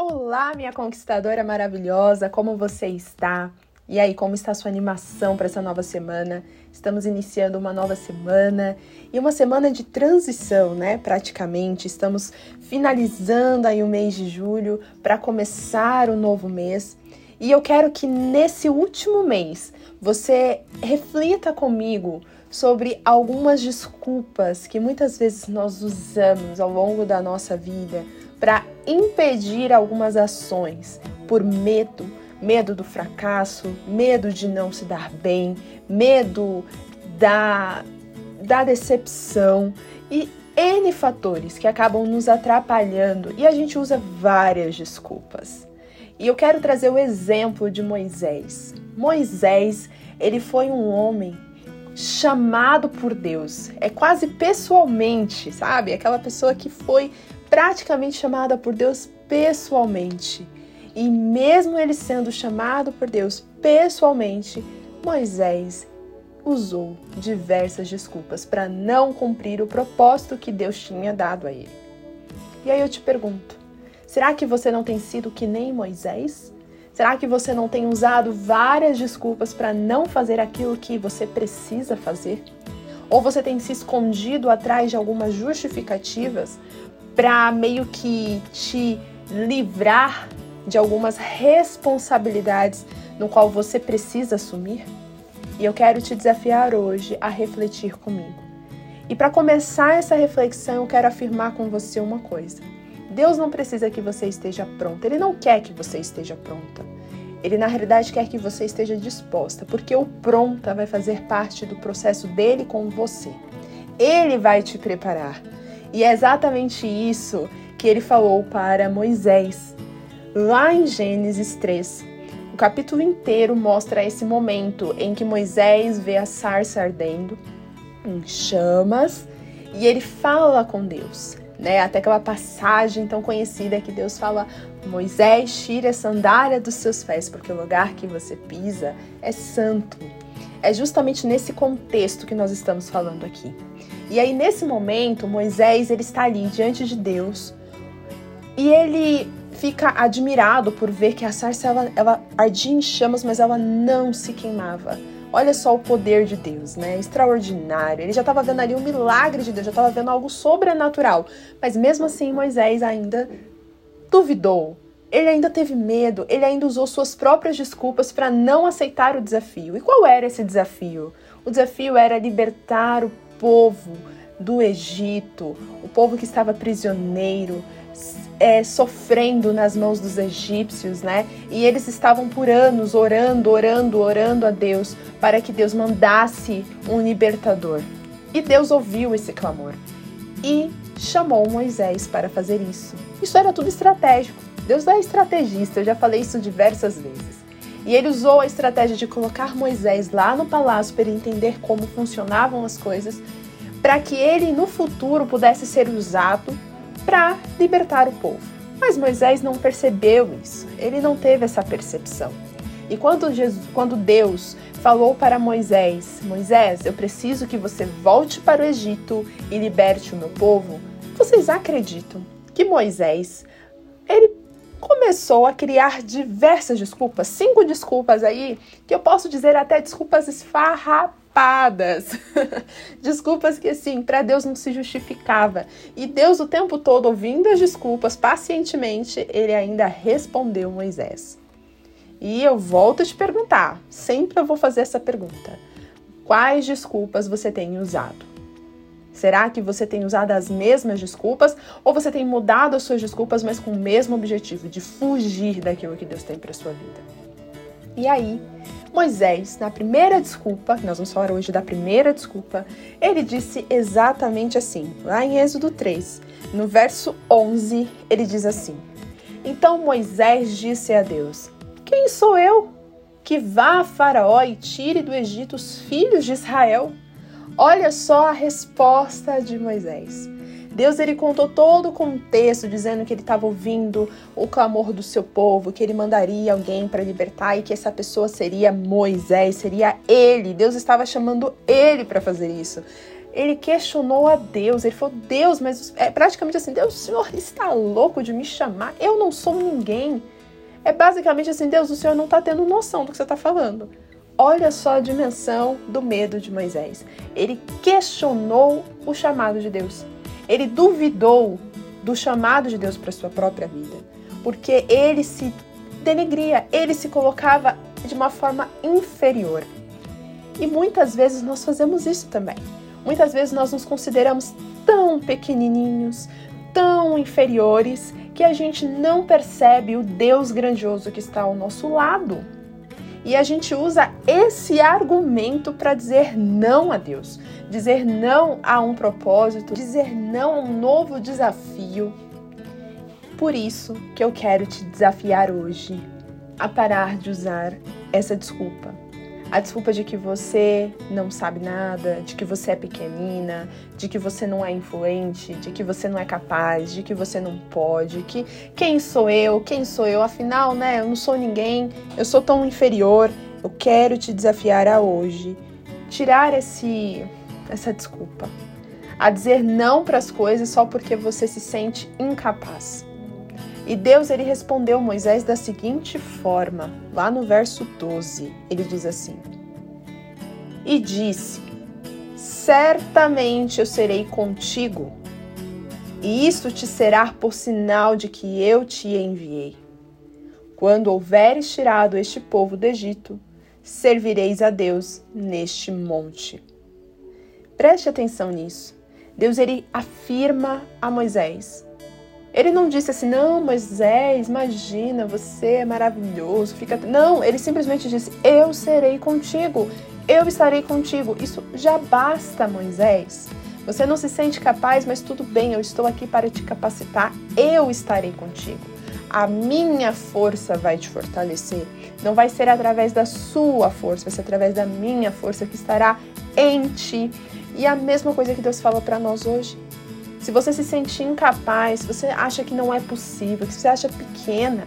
Olá, minha conquistadora maravilhosa, como você está? E aí, como está a sua animação para essa nova semana? Estamos iniciando uma nova semana e uma semana de transição, né? Praticamente, estamos finalizando aí o mês de julho para começar o novo mês. E eu quero que nesse último mês você reflita comigo sobre algumas desculpas que muitas vezes nós usamos ao longo da nossa vida para impedir algumas ações por medo, medo do fracasso, medo de não se dar bem, medo da, da decepção e N fatores que acabam nos atrapalhando e a gente usa várias desculpas. E eu quero trazer o exemplo de Moisés. Moisés, ele foi um homem chamado por Deus, é quase pessoalmente, sabe? Aquela pessoa que foi praticamente chamada por Deus pessoalmente. E mesmo ele sendo chamado por Deus pessoalmente, Moisés usou diversas desculpas para não cumprir o propósito que Deus tinha dado a ele. E aí eu te pergunto: será que você não tem sido que nem Moisés? Será que você não tem usado várias desculpas para não fazer aquilo que você precisa fazer? Ou você tem se escondido atrás de algumas justificativas para meio que te livrar de algumas responsabilidades no qual você precisa assumir? E eu quero te desafiar hoje a refletir comigo. E para começar essa reflexão, eu quero afirmar com você uma coisa. Deus não precisa que você esteja pronta, Ele não quer que você esteja pronta. Ele, na realidade, quer que você esteja disposta, porque o pronta vai fazer parte do processo dele com você. Ele vai te preparar. E é exatamente isso que ele falou para Moisés. Lá em Gênesis 3, o capítulo inteiro mostra esse momento em que Moisés vê a sarça ardendo em chamas e ele fala com Deus. Né, até aquela passagem tão conhecida que Deus fala: Moisés, tire a sandália dos seus pés, porque o lugar que você pisa é santo. É justamente nesse contexto que nós estamos falando aqui. E aí nesse momento, Moisés ele está ali diante de Deus e ele fica admirado por ver que a sarça ela, ela ardia em chamas, mas ela não se queimava. Olha só o poder de Deus, né? Extraordinário. Ele já estava vendo ali um milagre de Deus, já estava vendo algo sobrenatural. Mas mesmo assim, Moisés ainda duvidou. Ele ainda teve medo, ele ainda usou suas próprias desculpas para não aceitar o desafio. E qual era esse desafio? O desafio era libertar o povo do Egito, o povo que estava prisioneiro, é, sofrendo nas mãos dos egípcios, né? E eles estavam por anos orando, orando, orando a Deus para que Deus mandasse um libertador. E Deus ouviu esse clamor e chamou Moisés para fazer isso. Isso era tudo estratégico. Deus é estrategista, eu já falei isso diversas vezes. E ele usou a estratégia de colocar Moisés lá no palácio para entender como funcionavam as coisas, para que ele no futuro pudesse ser usado para libertar o povo. Mas Moisés não percebeu isso, ele não teve essa percepção. E quando, Jesus, quando Deus falou para Moisés: Moisés, eu preciso que você volte para o Egito e liberte o meu povo, vocês acreditam que Moisés ele começou a criar diversas desculpas, cinco desculpas aí, que eu posso dizer até desculpas esfarrapadas. desculpas que assim, para Deus não se justificava. E Deus o tempo todo ouvindo as desculpas pacientemente, ele ainda respondeu Moisés. E eu volto a te perguntar, sempre eu vou fazer essa pergunta. Quais desculpas você tem usado? Será que você tem usado as mesmas desculpas ou você tem mudado as suas desculpas, mas com o mesmo objetivo de fugir daquilo que Deus tem para sua vida? E aí, Moisés, na primeira desculpa, nós vamos falar hoje da primeira desculpa, ele disse exatamente assim, lá em Êxodo 3, no verso 11, ele diz assim: Então Moisés disse a Deus: Quem sou eu que vá a Faraó e tire do Egito os filhos de Israel? Olha só a resposta de Moisés. Deus ele contou todo o contexto, dizendo que ele estava ouvindo o clamor do seu povo, que ele mandaria alguém para libertar e que essa pessoa seria Moisés, seria ele. Deus estava chamando ele para fazer isso. ele questionou a Deus. Ele falou: Deus, mas é praticamente assim: Deus, o senhor está louco de me chamar? Eu não sou ninguém. É basicamente assim: Deus, o senhor não está tendo noção do que você está falando. Olha só a dimensão do medo de Moisés. Ele questionou o chamado de Deus. Ele duvidou do chamado de Deus para sua própria vida, porque ele se denegria, ele se colocava de uma forma inferior. E muitas vezes nós fazemos isso também. Muitas vezes nós nos consideramos tão pequenininhos, tão inferiores, que a gente não percebe o Deus grandioso que está ao nosso lado. E a gente usa esse argumento para dizer não a Deus, dizer não a um propósito, dizer não a um novo desafio. Por isso que eu quero te desafiar hoje a parar de usar essa desculpa a desculpa de que você não sabe nada, de que você é pequenina, de que você não é influente, de que você não é capaz, de que você não pode, que quem sou eu, quem sou eu, afinal, né, eu não sou ninguém, eu sou tão inferior. Eu quero te desafiar a hoje tirar esse essa desculpa, a dizer não para as coisas só porque você se sente incapaz. E Deus ele respondeu Moisés da seguinte forma, lá no verso 12. Ele diz assim: E disse: Certamente eu serei contigo, e isso te será por sinal de que eu te enviei. Quando houveres tirado este povo do Egito, servireis a Deus neste monte. Preste atenção nisso. Deus ele afirma a Moisés ele não disse assim, não, Moisés, imagina, você é maravilhoso, fica. Não, ele simplesmente disse, eu serei contigo, eu estarei contigo. Isso já basta, Moisés. Você não se sente capaz, mas tudo bem, eu estou aqui para te capacitar, eu estarei contigo. A minha força vai te fortalecer. Não vai ser através da sua força, vai ser através da minha força que estará em ti. E a mesma coisa que Deus fala para nós hoje. Se você se sentir incapaz, se você acha que não é possível, que você acha pequena,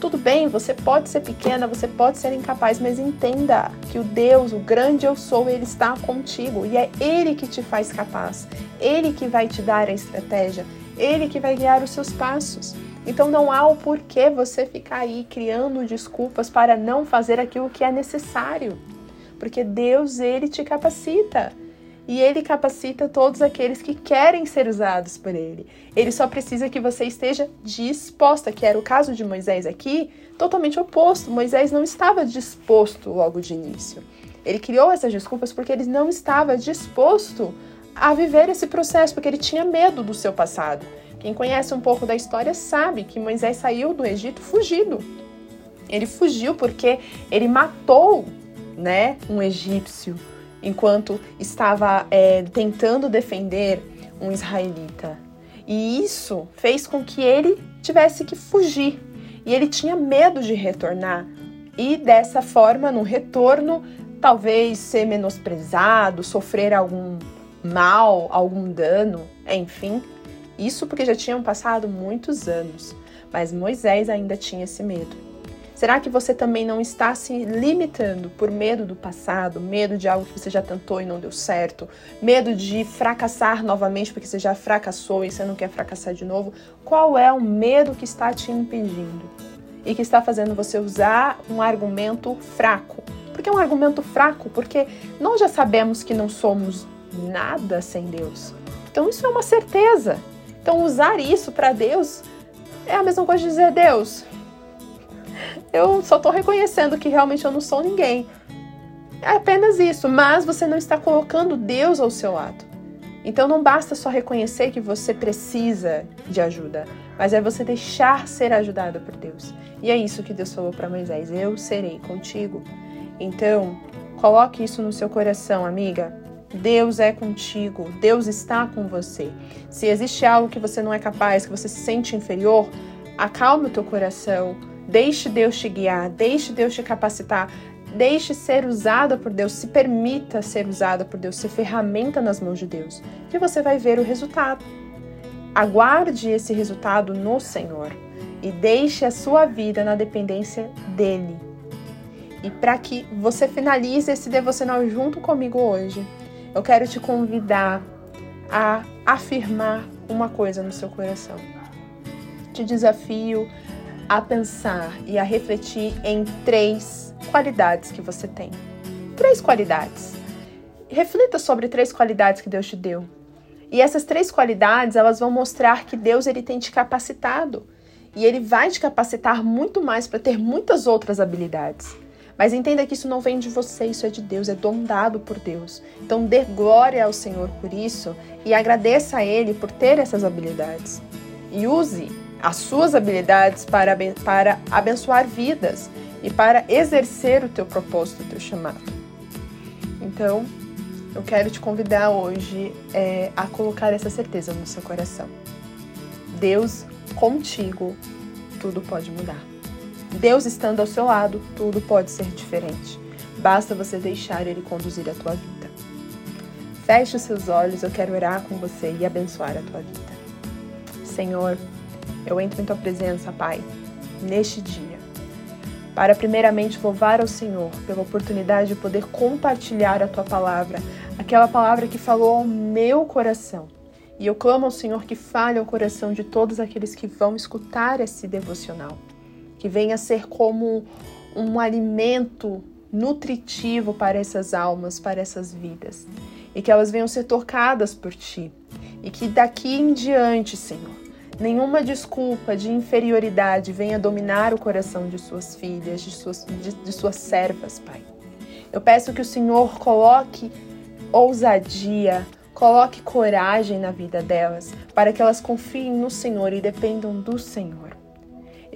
tudo bem, você pode ser pequena, você pode ser incapaz, mas entenda que o Deus, o grande eu sou, ele está contigo e é ele que te faz capaz. Ele que vai te dar a estratégia, ele que vai guiar os seus passos. Então não há o porquê você ficar aí criando desculpas para não fazer aquilo que é necessário. Porque Deus, ele te capacita e ele capacita todos aqueles que querem ser usados por ele. Ele só precisa que você esteja disposta, que era o caso de Moisés aqui, totalmente oposto. Moisés não estava disposto logo de início. Ele criou essas desculpas porque ele não estava disposto a viver esse processo, porque ele tinha medo do seu passado. Quem conhece um pouco da história sabe que Moisés saiu do Egito fugido. Ele fugiu porque ele matou, né, um egípcio enquanto estava é, tentando defender um israelita. E isso fez com que ele tivesse que fugir. E ele tinha medo de retornar. E dessa forma, no retorno, talvez ser menosprezado, sofrer algum mal, algum dano, enfim. Isso porque já tinham passado muitos anos. Mas Moisés ainda tinha esse medo. Será que você também não está se limitando por medo do passado, medo de algo que você já tentou e não deu certo, medo de fracassar novamente porque você já fracassou e você não quer fracassar de novo? Qual é o medo que está te impedindo e que está fazendo você usar um argumento fraco? Por que um argumento fraco? Porque nós já sabemos que não somos nada sem Deus. Então isso é uma certeza. Então usar isso para Deus é a mesma coisa de dizer Deus, eu só estou reconhecendo que realmente eu não sou ninguém. É apenas isso, mas você não está colocando Deus ao seu lado. Então não basta só reconhecer que você precisa de ajuda, mas é você deixar ser ajudada por Deus. E é isso que Deus falou para Moisés: Eu serei contigo. Então, coloque isso no seu coração, amiga. Deus é contigo, Deus está com você. Se existe algo que você não é capaz, que você se sente inferior, acalme o teu coração, Deixe Deus te guiar, deixe Deus te capacitar, deixe ser usada por Deus, se permita ser usada por Deus, ser ferramenta nas mãos de Deus, que você vai ver o resultado. Aguarde esse resultado no Senhor e deixe a sua vida na dependência dele. E para que você finalize esse devocional junto comigo hoje, eu quero te convidar a afirmar uma coisa no seu coração. Te desafio a pensar e a refletir em três qualidades que você tem. Três qualidades. Reflita sobre três qualidades que Deus te deu. E essas três qualidades, elas vão mostrar que Deus ele tem te capacitado. E ele vai te capacitar muito mais para ter muitas outras habilidades. Mas entenda que isso não vem de você, isso é de Deus, é dom dado por Deus. Então dê glória ao Senhor por isso e agradeça a Ele por ter essas habilidades. E use as suas habilidades para, para abençoar vidas e para exercer o teu propósito, o teu chamado. Então, eu quero te convidar hoje é, a colocar essa certeza no seu coração. Deus contigo, tudo pode mudar. Deus estando ao seu lado, tudo pode ser diferente. Basta você deixar Ele conduzir a tua vida. Feche os seus olhos, eu quero orar com você e abençoar a tua vida. Senhor, eu entro em tua presença, Pai, neste dia, para primeiramente louvar ao Senhor pela oportunidade de poder compartilhar a tua palavra, aquela palavra que falou ao meu coração. E eu clamo ao Senhor que fale ao coração de todos aqueles que vão escutar esse devocional que venha ser como um alimento nutritivo para essas almas, para essas vidas, e que elas venham ser tocadas por ti, e que daqui em diante, Senhor, nenhuma desculpa de inferioridade venha dominar o coração de suas filhas, de suas, de, de suas servas, Pai. Eu peço que o Senhor coloque ousadia, coloque coragem na vida delas, para que elas confiem no Senhor e dependam do Senhor.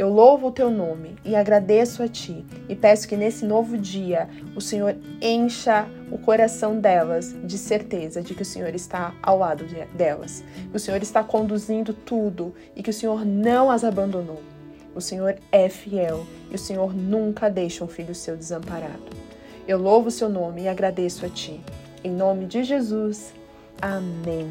Eu louvo o teu nome e agradeço a ti e peço que nesse novo dia o Senhor encha o coração delas de certeza de que o Senhor está ao lado delas, que o Senhor está conduzindo tudo e que o Senhor não as abandonou. O Senhor é fiel e o Senhor nunca deixa um filho seu desamparado. Eu louvo o seu nome e agradeço a ti. Em nome de Jesus. Amém.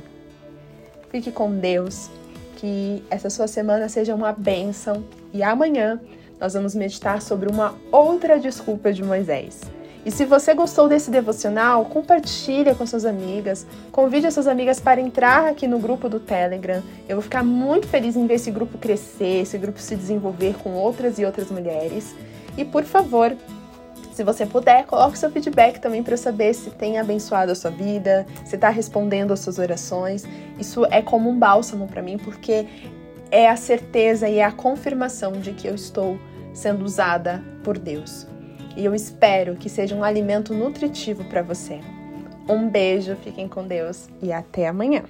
Fique com Deus que essa sua semana seja uma bênção e amanhã nós vamos meditar sobre uma outra desculpa de Moisés. E se você gostou desse devocional, compartilhe com suas amigas, convide as suas amigas para entrar aqui no grupo do Telegram. Eu vou ficar muito feliz em ver esse grupo crescer, esse grupo se desenvolver com outras e outras mulheres. E por favor, se você puder, coloque seu feedback também para eu saber se tem abençoado a sua vida, se está respondendo às suas orações. Isso é como um bálsamo para mim, porque é a certeza e é a confirmação de que eu estou sendo usada por Deus. E eu espero que seja um alimento nutritivo para você. Um beijo, fiquem com Deus e até amanhã.